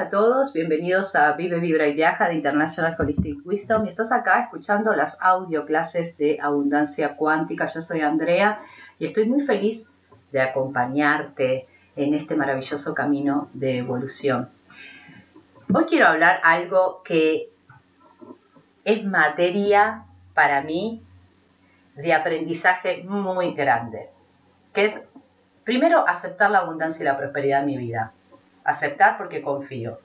Hola a todos, bienvenidos a Vive, Vibra y Viaja de International Holistic Wisdom. Y estás acá escuchando las audio clases de abundancia cuántica. Yo soy Andrea y estoy muy feliz de acompañarte en este maravilloso camino de evolución. Hoy quiero hablar algo que es materia para mí de aprendizaje muy grande, que es primero aceptar la abundancia y la prosperidad en mi vida aceptar porque confío.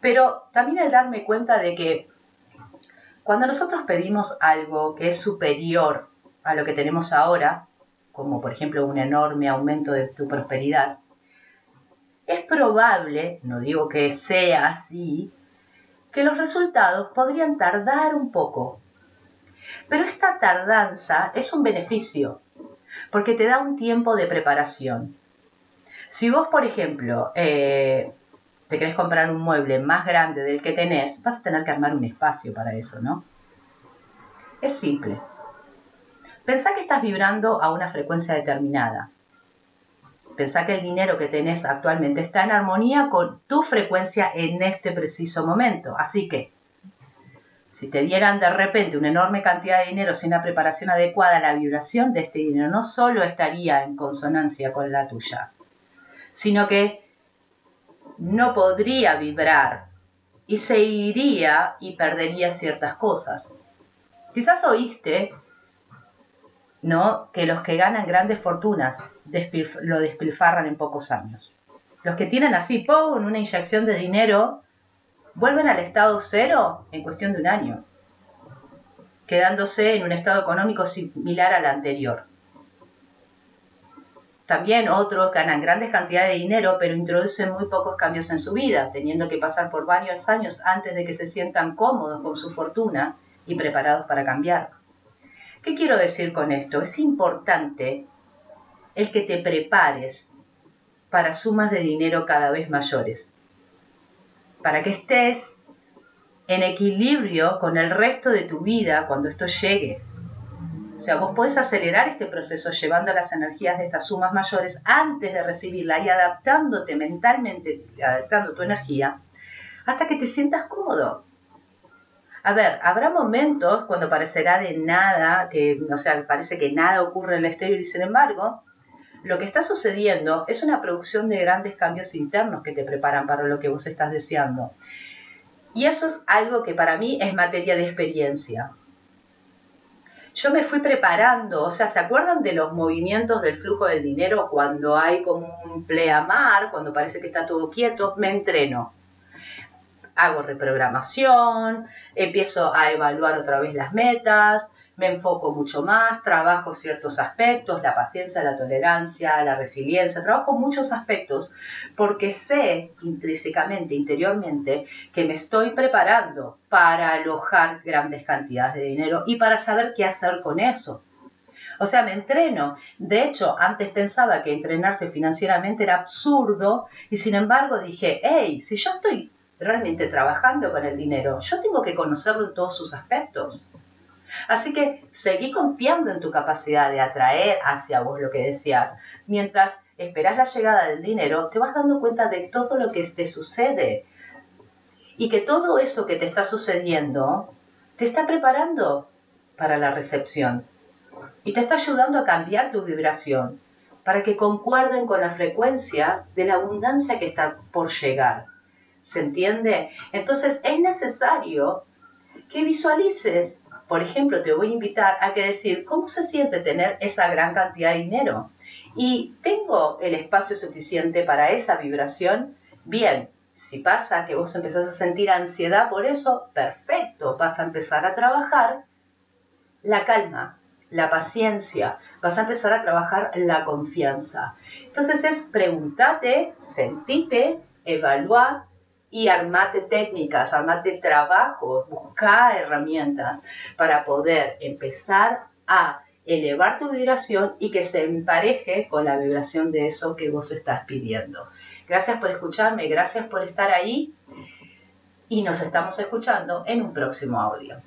Pero también el darme cuenta de que cuando nosotros pedimos algo que es superior a lo que tenemos ahora, como por ejemplo un enorme aumento de tu prosperidad, es probable, no digo que sea así, que los resultados podrían tardar un poco. Pero esta tardanza es un beneficio, porque te da un tiempo de preparación. Si vos, por ejemplo, eh, te querés comprar un mueble más grande del que tenés, vas a tener que armar un espacio para eso, ¿no? Es simple. Pensá que estás vibrando a una frecuencia determinada. Pensá que el dinero que tenés actualmente está en armonía con tu frecuencia en este preciso momento. Así que, si te dieran de repente una enorme cantidad de dinero sin una preparación adecuada, la vibración de este dinero no solo estaría en consonancia con la tuya, sino que no podría vibrar y se iría y perdería ciertas cosas. Quizás oíste, ¿no? Que los que ganan grandes fortunas lo despilfarran en pocos años. Los que tienen así, ¡pum!, una inyección de dinero, vuelven al estado cero en cuestión de un año, quedándose en un estado económico similar al anterior. También otros ganan grandes cantidades de dinero, pero introducen muy pocos cambios en su vida, teniendo que pasar por varios años antes de que se sientan cómodos con su fortuna y preparados para cambiar. ¿Qué quiero decir con esto? Es importante el que te prepares para sumas de dinero cada vez mayores, para que estés en equilibrio con el resto de tu vida cuando esto llegue. O sea, vos podés acelerar este proceso llevando las energías de estas sumas mayores antes de recibirla y adaptándote mentalmente, adaptando tu energía, hasta que te sientas cómodo. A ver, habrá momentos cuando parecerá de nada, que, o sea, parece que nada ocurre en el exterior y sin embargo, lo que está sucediendo es una producción de grandes cambios internos que te preparan para lo que vos estás deseando. Y eso es algo que para mí es materia de experiencia yo me fui preparando, o sea, ¿se acuerdan de los movimientos del flujo del dinero cuando hay como un pleamar, cuando parece que está todo quieto? Me entreno. Hago reprogramación, empiezo a evaluar otra vez las metas, me enfoco mucho más, trabajo ciertos aspectos, la paciencia, la tolerancia, la resiliencia, trabajo muchos aspectos porque sé intrínsecamente, interiormente, que me estoy preparando para alojar grandes cantidades de dinero y para saber qué hacer con eso. O sea, me entreno. De hecho, antes pensaba que entrenarse financieramente era absurdo y sin embargo dije, hey, si yo estoy realmente trabajando con el dinero, yo tengo que conocerlo en todos sus aspectos. Así que seguí confiando en tu capacidad de atraer hacia vos lo que deseas. Mientras esperas la llegada del dinero, te vas dando cuenta de todo lo que te sucede. Y que todo eso que te está sucediendo te está preparando para la recepción. Y te está ayudando a cambiar tu vibración para que concuerden con la frecuencia de la abundancia que está por llegar. ¿Se entiende? Entonces es necesario que visualices por ejemplo, te voy a invitar a que decir cómo se siente tener esa gran cantidad de dinero. Y tengo el espacio suficiente para esa vibración. Bien, si pasa que vos empezás a sentir ansiedad por eso, perfecto, vas a empezar a trabajar la calma, la paciencia, vas a empezar a trabajar la confianza. Entonces es pregúntate, sentite, evaluar y armate técnicas, armate trabajos, busca herramientas para poder empezar a elevar tu vibración y que se empareje con la vibración de eso que vos estás pidiendo. Gracias por escucharme, gracias por estar ahí y nos estamos escuchando en un próximo audio.